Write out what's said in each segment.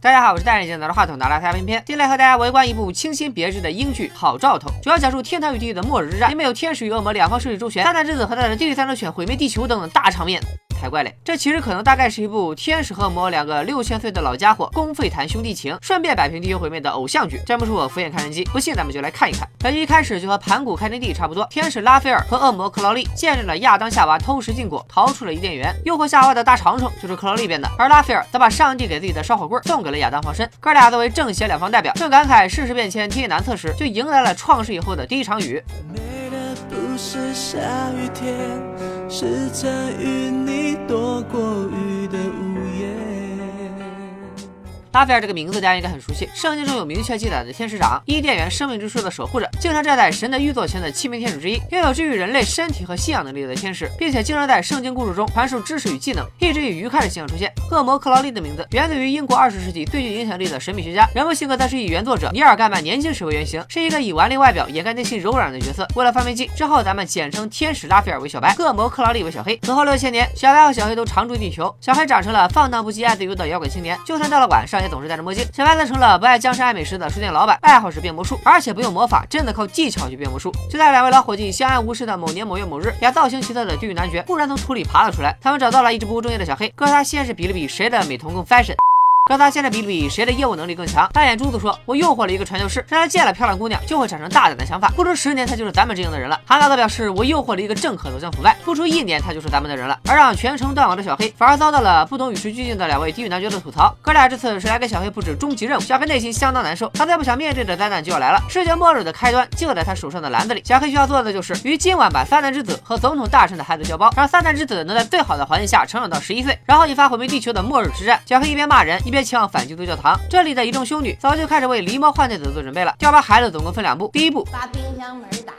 大家好，我是戴眼镜拿着话筒拿来拍片今天来和大家围观一部清新别致的英剧《好兆头》，主要讲述天堂与地狱的末日之战，里面有天使与恶魔两方势力周旋，撒旦之子和他的地狱三头犬毁灭地球等等大场面。才怪嘞！这其实可能大概是一部天使和魔两个六千岁的老家伙公费谈兄弟情，顺便摆平地球毁灭的偶像剧。真不是我敷衍看人机，不信咱们就来看一看。本剧一开始就和盘古开天地差不多，天使拉斐尔和恶魔克劳利见证了亚当夏娃偷食禁果，逃出了伊甸园。诱惑夏娃的大长虫就是克劳利变的，而拉斐尔则把上帝给自己的烧火棍送给了亚当防身。哥俩作为正邪两方代表，正感慨世事变迁，天意难测时，就迎来了创世以后的第一场雨。是下雨天，是在与你躲过雨拉斐尔这个名字大家应该很熟悉，圣经中有明确记载的天使长，伊甸园生命之树的守护者，经常站在神的御座前的七名天使之一，拥有治愈人类身体和信仰能力的天使，并且经常在圣经故事中传授知识与技能，一直以愉快的形象出现。恶魔克劳利的名字源自于英国二十世纪最具影响力的神秘学家，人物性格则是以原作者尼尔盖曼年轻时为原型，是一个以顽劣外表掩盖内心柔软的角色。为了方便记，之后咱们简称天使拉斐尔为小白，恶魔克劳利为小黑。此后六千年，小白和小黑都常驻地球，小黑长成了放荡不羁、爱自由的摇滚青年，就算到了晚上也总是戴着墨镜。小白则成了不爱江山爱美食的书店老板，爱好是变魔术，而且不用魔法，真的靠技巧去变魔术。就在两位老伙计相安无事的某年某月某日，俩造型奇特的地狱男爵忽然从土里爬了出来，他们找到了一直不务正业的小黑，哥他先是比了比谁的美瞳更 fashion。哥仨现在比比谁的业务能力更强。大眼珠子说：“我诱惑了一个传教士，让他见了漂亮姑娘就会产生大胆的想法。不出十年，他就是咱们这样的人了。”韩大则表示：“我诱惑了一个政客走向腐败，不出一年，他就是咱们的人了。”而让全程断网的小黑，反而遭到了不懂与时俱进的两位地狱男爵的吐槽。哥俩这次是来给小黑布置终极任务，小黑内心相当难受，他再不想面对的灾难就要来了。世界末日的开端就在他手上的篮子里。小黑需要做的就是于今晚把撒旦之子和总统大臣的孩子交包，让撒旦之子能在最好的环境下成长到十一岁，然后引发毁灭地球的末日之战。小黑一边骂人，一边前往反基督教。堂这里的一众修女早就开始为狸猫换太子做准备了。要把孩子总共分两步，第一步把冰箱门打开。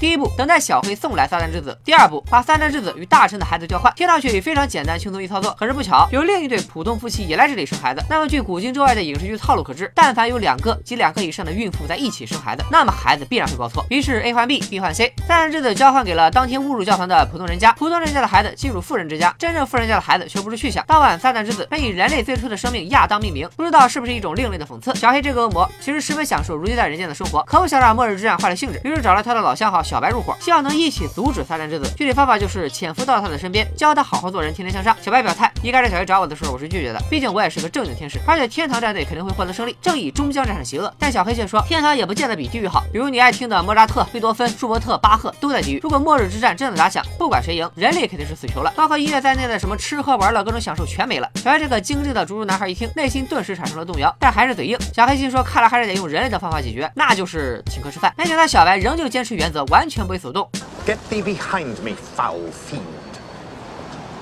第一步，等待小黑送来撒旦之子。第二步，把撒旦之子与大臣的孩子交换。听上去非常简单轻松易操作，可是不巧，有另一对普通夫妻也来这里生孩子。那么据古今中外的影视剧套路可知，但凡有两个及两个以上的孕妇在一起生孩子，那么孩子必然会报错。于是 A 换 B，B 换 C，撒旦之子交换给了当天误入教堂的普通人家，普通人家的孩子进入富人之家，真正富人家的孩子却不知去向。当晚，撒旦之子被以人类最初的生命亚当命名，不知道是不是一种另类的讽刺。小黑这个恶魔其实十分享受如今在人间的生活，可不想让末日之战坏了兴致，于是找了他的老相好小白入伙，希望能。一起阻止撒旦之子，具体方法就是潜伏到他的身边，教他好好做人，天天向上。小白表态，一开始小黑找我的时候，我是拒绝的，毕竟我也是个正经天使，而且天堂战队肯定会获得胜利，正义终将战胜邪恶。但小黑却说，天堂也不见得比地狱好，比如你爱听的莫扎特、贝多芬、舒伯特、巴赫都在地狱。如果末日之战真的打响，不管谁赢，人类肯定是死囚了，包括音乐在内的什么吃喝玩乐各种享受全没了。小白这个精致的猪猪男孩一听，内心顿时产生了动摇，但还是嘴硬。小黑心说，看来还是得用人类的方法解决，那就是请客吃饭。没想到小白仍旧坚持原则，完全不为所动。Get thee behind me, foul fiend.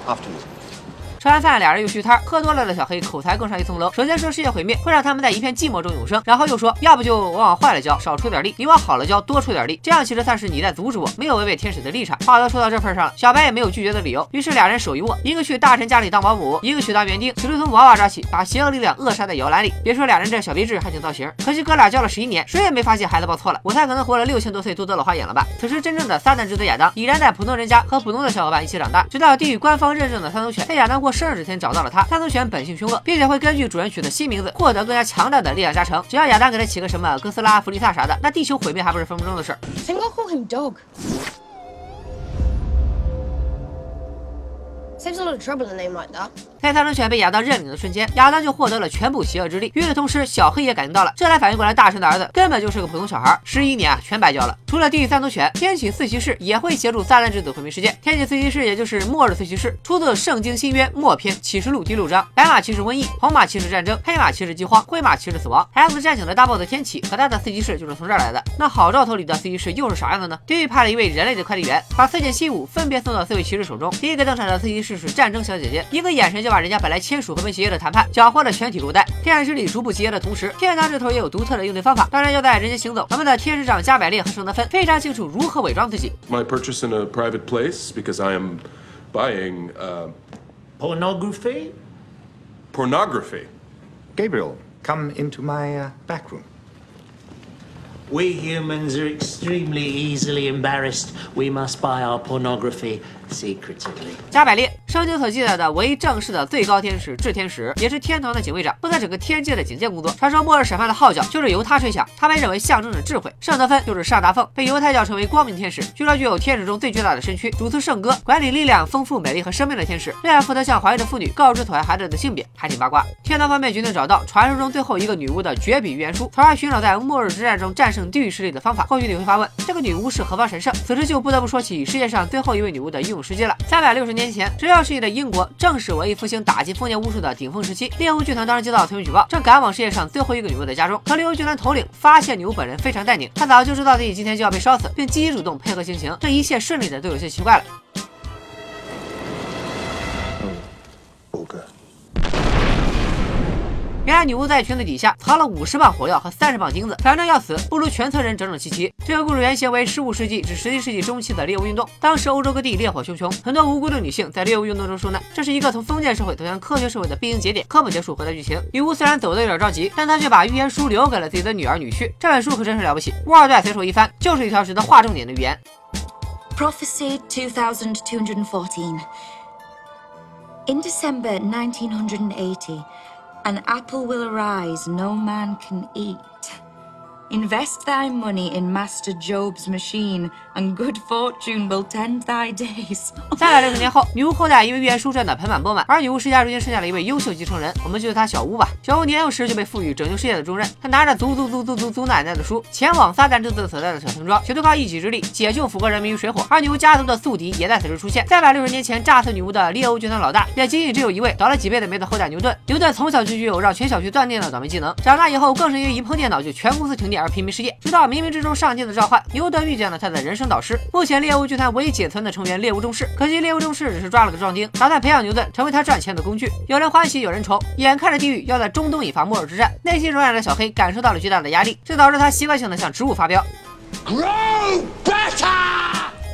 After you. 吃完饭，俩人又续摊，喝多了的小黑口才更上一层楼。首先说世界毁灭会让他们在一片寂寞中永生，然后又说要不就我往坏了教，少出点力；你往好了教，多出点力。这样其实算是你在阻止我，没有违背天使的立场。话都说到这份上了，小白也没有拒绝的理由。于是俩人手一握，一个去大臣家里当保姆，一个去当园丁，企图从娃娃抓起，把邪恶力量扼杀在摇篮里。别说俩人这小鼻智还挺造型，可惜哥俩教了十一年，谁也没发现孩子报错了。我猜可能活了六千多岁都得老花眼了吧。此时真正的撒旦之子亚当已然在普通人家和普通的小伙伴一起长大，直到地狱官方认证的三头犬在亚当过过生日这天找到了。他三头犬本性凶恶，并且会根据主人取的新名字获得更加强大的力量加成。只要亚当给他起个什么哥斯拉、弗利萨啥的，那地球毁灭还不是分分钟的事儿。在三头犬被亚当认领的瞬间，亚当就获得了全部邪恶之力。与此同时，小黑也感应到了，这才反应过来，大神的儿子根本就是个普通小孩，十一年啊，全白教了。除了地狱三头犬，天启四骑士也会协助撒旦之子毁灭世界。天启四骑士也就是末日四骑士，出自《圣经新约》末篇启示录第六章。白马骑士瘟疫，红马骑士战争，黑马骑士饥荒，灰马骑士死亡。X 战警的大 boss 天启和他的四骑士就是从这儿来的。那好兆头里的四骑士又是啥样的呢？地狱派了一位人类的快递员，把四件信物分别送到四位骑士手中。第一个登场的四骑士是战争小姐姐，一个眼神就把人家本来签署和平协议的谈判搅和的全体落袋。天使里逐步集结的同时，天堂这头也有独特的应对方法。当然要在人间行走，咱们的天使长加百列和圣德芬非常清楚如何伪装自己。My purchase in a private place because I am buying pornography. Pornography. Gabriel, come into my back room. We humans are extremely easily embarrassed. We must buy our pornography secretively. 加百列圣经所记载的唯一正式的最高天使炽天使，也是天堂的警卫长，负责整个天界的警戒工作。传说末日审判的号角就是由他吹响，他被认为象征着智慧。圣德芬就是上达凤，被犹太教称为光明天使，据说具有天使中最巨大的身躯，主持圣歌，管理力量、丰富、美丽和生命的天使，另外负责向怀孕的妇女告知所爱孩子的性别，还挺八卦。天堂方面决定找到传说中最后一个女巫的绝笔预言书，从而寻找在末日之战中战胜地狱势力的方法。或许你会发问，这个女巫是何方神圣？此时就不得不说起世界上最后一位女巫的英勇事迹了。三百六十年前，只要上世纪的英国正是文艺复兴打击封建巫术的顶峰时期。猎巫剧团当时接到村民举报，正赶往世界上最后一个女巫的家中。可猎巫剧团头领发现女巫本人非常淡定，他早就知道自己今天就要被烧死，并积极主动配合行刑。这一切顺利的都有些奇怪了。原来女巫在裙子底下藏了五十磅火药和三十磅金子，反正要死不如全村人整整齐齐。这个故事原型为十五世纪至十七世纪中期的猎巫运动，当时欧洲各地烈火熊熊，很多无辜的女性在猎巫运动中受难。这是一个从封建社会走向科学社会的必经节点。科普结束回到剧情，女巫虽然走得有点着急，但她却把预言书留给了自己的女儿女婿。这本书可真是了不起，乌二代随手一翻，就是一条值得划重点的预言。Prophecy 2214. In December 1980, an apple will arise no man can eat. Invest thy money in Master Job's machine, and good fortune will tend thy days. 三百六十年后，女巫后代因为预言书赚得盆满钵满，而女巫世家如今剩下了一位优秀继承人，我们就叫她小巫吧。小巫年幼时就被赋予拯救世界的重任，她拿着祖祖祖祖祖祖奶奶的书，前往撒旦之子所在的小村庄，企图靠一己之力解救腐国人民于水火。而女巫家族的宿敌也在此时出现。三百六十年前炸死女巫的猎巫军团老大，也仅仅只有一位，倒了几辈子霉的后代牛顿。牛顿从小就具有让全小区断电的倒霉技能，长大以后更是因为一碰电脑就全公司停电而频频失业。直到冥冥之中上天的召唤，牛顿遇见了他的人生导师，目前猎物剧团唯一仅存的成员猎物重视。可惜猎物重视只是抓了个壮丁，打算培养牛顿成为他赚钱的工具。有人欢喜有人愁，眼看着地狱要在中东引发末日之战，内心柔软的小黑感受到了巨大的压力，这导致他习惯性的向植物发飙。Grow better!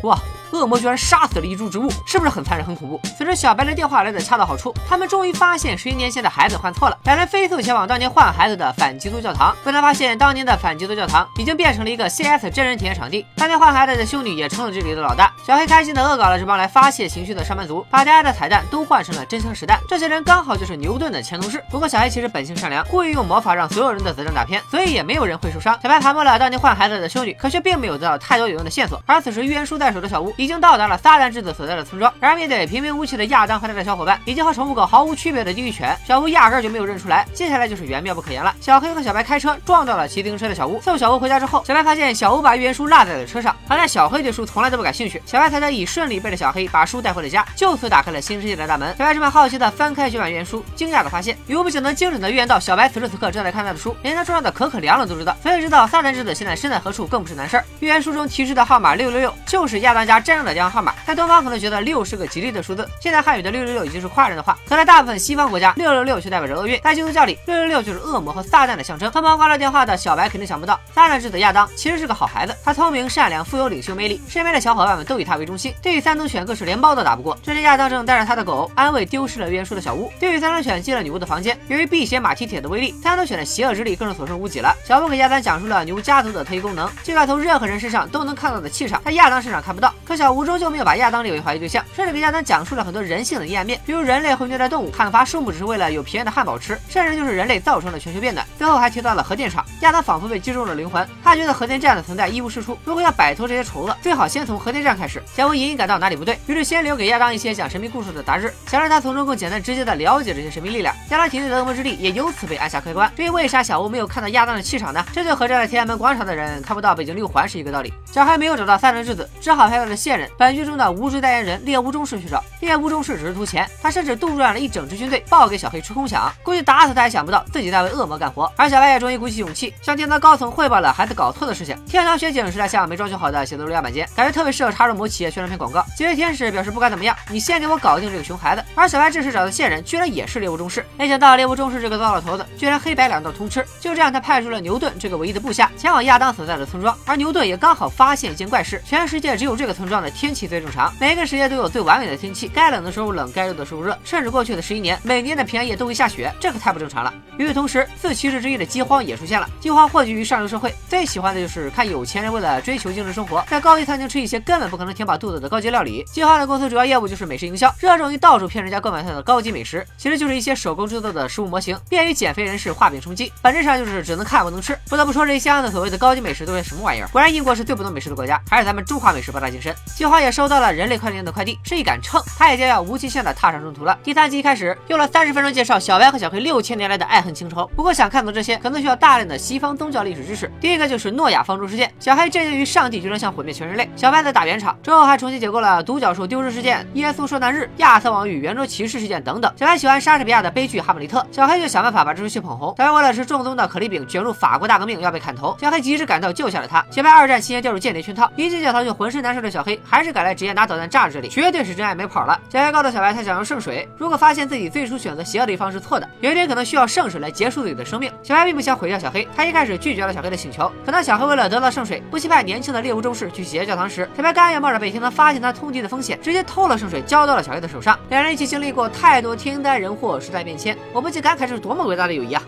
哇！恶魔居然杀死了一株植物，是不是很残忍、很恐怖？此时，小白的电话来的恰到好处，他们终于发现十一年前的孩子换错了。两人飞速前往当年换孩子的反基督教堂，不难发现，当年的反基督教堂已经变成了一个 CS 真人体验场地。当年换孩子的修女也成了这里的老大。小黑开心的恶搞了这帮来发泄情绪的上班族，把大家的彩蛋都换成了真枪实弹。这些人刚好就是牛顿的前同事。不过小黑其实本性善良，故意用魔法让所有人的子弹打偏，所以也没有人会受伤。小白盘问了当年换孩子的修女，可却并没有得到太多有用的线索。而此时预言书在手的小屋已经到达了撒旦之子所在的村庄。然而面对平平无奇的亚当和他的小伙伴，以及和宠物狗毫无区别的地狱犬，小屋压根就没有认出来。接下来就是缘妙不可言了。小黑和小白开车撞到了骑自行车的小屋，送小屋回家之后，小白发现小屋把预言书落在了车上。好在小黑对书从来都不感兴趣，小白才得以顺利背着小黑把书带回了家，就此打开了新世界的大门。小白这么好奇的翻开这本预言书，惊讶的发现，女巫不仅能精准的预言到小白此时此刻正在看他的书，连他桌上的可可凉了都知道，所以知道撒旦之子现在身在何处更不是难事儿。预言书中提示的号码六六六就是亚当家真正的电话号码，但东方可能觉得六是个吉利的数字，现在汉语的六六六已经是夸人的话，可在大部分西方国家，六六六却代表着厄运，在基督教里，六六六就是恶魔和撒旦的象征。匆忙挂了电话的小白肯定想不到，撒旦之子亚当其实是个好孩子，他聪明善良，富有领袖魅力，身边的小伙伴们都以他为中心，对于三头犬更是连猫都打不过。这天亚当正带着他的狗安慰丢失了预言书的小屋，对于三头犬进了女巫的房间，由于辟邪马蹄铁的威力，三头犬的邪恶之力更是所剩无几了。小布给亚当讲述了女巫家族的特异功能，这个从任何人身上都能看到的气场，在亚当身上看不到。可小屋终究没有把亚当列为怀疑对象，甚至给亚当讲述了很多人性的阴暗面，比如人类会虐待动物，砍伐树木只是为了有便宜的汉堡吃，甚至就是人类造成了全球变暖。最后还提到了核电厂，亚当仿佛被击中了灵魂，他觉得核电站的存在一无是处，如果要摆脱这些丑恶，最好先从核电站开始。小屋隐隐感到哪里不对，于是先留给亚当一些讲神秘故事的杂志，想让他从中更简单直接的了解这些神秘力量。亚当体内的恶魔之力也由此被按下开关。至于为啥小屋没有看到亚当的气场呢？这就和站在天安门广场的人看不到北京六环是一个道理。小黑没有找到三轮之子，只好派他的线人，本剧中的无职代言人猎巫中士去找。猎巫中士只是图钱，他甚至杜撰了一整支军队报给小黑吹空饷，估计打死他也想不到自己在为恶魔干活。而小白也终于鼓起勇气向天堂高层汇报了孩子搞错的事情。天堂巡警是在向没装修好的写字楼样板间，感觉特别适合插入某企业宣传片广告。几位天使表示不管怎么样，你先给我搞定这个熊孩子。而小白这时找的线人居然也是猎巫中士，没想到猎巫中士这个糟老头子居然黑白两道通吃。就这样，他派出了牛顿这个唯一的部下前往亚当所在的村庄，而牛顿也刚好发现一件怪事：全世界只有这个村庄。状的天气最正常，每个时节都有最完美的天气，该冷的时候冷，该热的时候热，甚至过去的十一年，每年的平安夜都会下雪，这可太不正常了。与此同时，四骑士之一的饥荒也出现了。饥荒汇聚于上流社会，最喜欢的就是看有钱人为了追求精致生活，在高级餐厅吃一些根本不可能填饱肚子的高级料理。饥荒的公司主要业务就是美食营销，热衷于到处骗人家购买他的高级美食，其实就是一些手工制作的食物模型，便于减肥人士画饼充饥。本质上就是只能看不能吃。不得不说，这些相应的所谓的高级美食都是什么玩意儿？果然，英国是最不懂美食的国家，还是咱们中华美食博大精深。计划也收到了人类快递员的快递，是一杆秤，他也将要无期限的踏上征途了。第三集开始用了三十分钟介绍小白和小黑六千年来的爱恨情仇，不过想看懂这些，可能需要大量的西方宗教历史知识。第一个就是诺亚方舟事件，小黑震惊于上帝居然想毁灭全人类，小白在打圆场，之后还重新解构了独角兽丢失事件、耶稣受难日、亚瑟王与圆桌骑士事件等等。小白喜欢莎士比亚的悲剧《哈姆雷特》，小黑就想办法把这出戏捧红。小白为了吃正宗的可丽饼，卷入法国大革命要被砍头，小黑及时赶到救下了他。小白二战期间掉入间谍圈套，一进教堂就浑身难受的小黑，还是赶来直接拿导弹炸这里，绝对是真爱没跑了。小黑告诉小白，他想用圣水，如果发现自己最初选择邪恶的一方是错的，有一天可能需要圣水来结束自己的生命。小白并不想毁掉小黑，他一开始拒绝了小黑的请求。可当小黑为了得到圣水，不惜派年轻的猎物中士去邪教堂时，小白甘愿冒着被天堂发现他通缉的风险，直接偷了圣水交到了小黑的手上。两人一起经历过太多天灾人祸，时代变迁，我不禁感慨这是多么伟大的友谊啊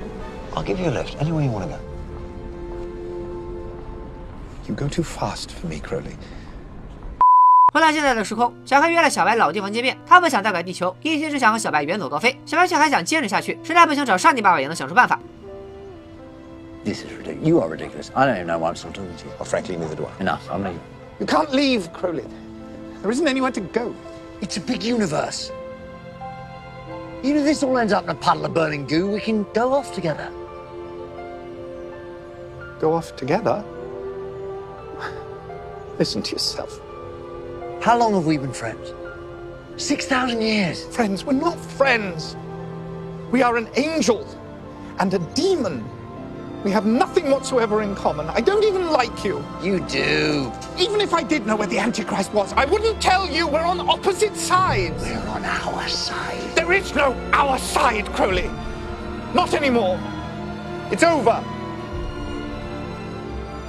！I'll give you a lift anywhere you want to go. You go too fast for me, Crowley. 回到现在的时空，小黑约了小白老地方见面。他不想再改地球，一心只想和小白远走高飞。小白却还想坚持下去，实在不行找上帝爸爸也能想出办法。This is ridiculous. You are ridiculous. I don't even know why I'm still talking to you. Well, frankly, neither do I. Enough. I'm leaving. You can't leave, Crowley. There isn't anywhere to go. It's a big universe. Even if this all ends up in a puddle of burning goo, we can go off together. Go off together. Listen to yourself. How long have we been friends? 6,000 years. Friends, we're not friends. We are an angel and a demon. We have nothing whatsoever in common. I don't even like you. You do. Even if I did know where the Antichrist was, I wouldn't tell you. We're on opposite sides. We're on our side. There is no our side, Crowley. Not anymore. It's over.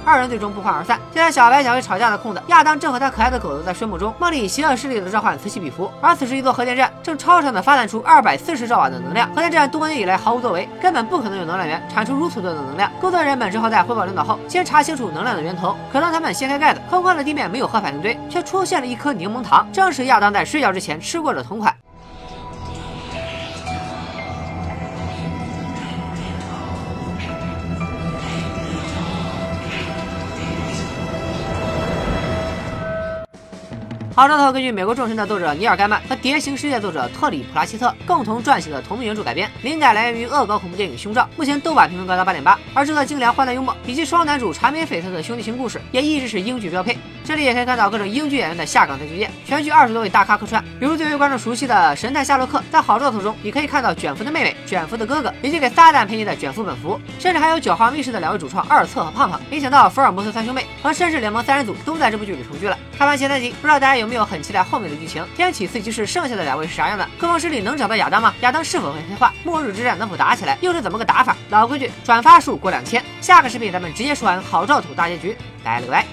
二人最终不欢而散。就在小白、小黑吵架的空子，亚当正和他可爱的狗子在睡梦中，梦里以邪恶势力的召唤此起彼伏。而此时，一座核电站正超常的发散出二百四十兆瓦的能量。核电站多年以来毫无作为，根本不可能有能量源产出如此多的能量。工作人员们只好在汇报领导后，先查清楚能量的源头。可当他们掀开盖子，空旷的地面没有核反应堆，却出现了一颗柠檬糖，正是亚当在睡觉之前吃过的同款。好兆头根据美国众神的作者尼尔·盖曼和蝶形世界作者特里·普拉希特共同撰写的同名原著改编，灵感来源于恶搞恐怖电影《胸罩》，目前豆瓣评分高达八点八。而制作精良、欢乐幽默，以及双男主缠绵悱恻的兄弟情故事，也一直是英剧标配。这里也可以看到各种英剧演员的下岗再就业，全剧二十多位大咖客串，比如最为观众熟悉的神探夏洛克。在好兆头中，你可以看到卷福的妹妹、卷福的哥哥，以及给撒旦配音的卷福本福，甚至还有九号密室的两位主创二策和胖胖。没想到福尔摩斯三兄妹和绅士联盟三人组都在这部剧里重聚了。看完前三集，不知道大家有没有很期待后面的剧情？天启四骑士剩下的两位是啥样的？科方室里能找到亚当吗？亚当是否会黑化？末日之战能否打起来？又是怎么个打法？老规矩，转发数过两千。下个视频咱们直接说完好兆土大结局，拜了个拜。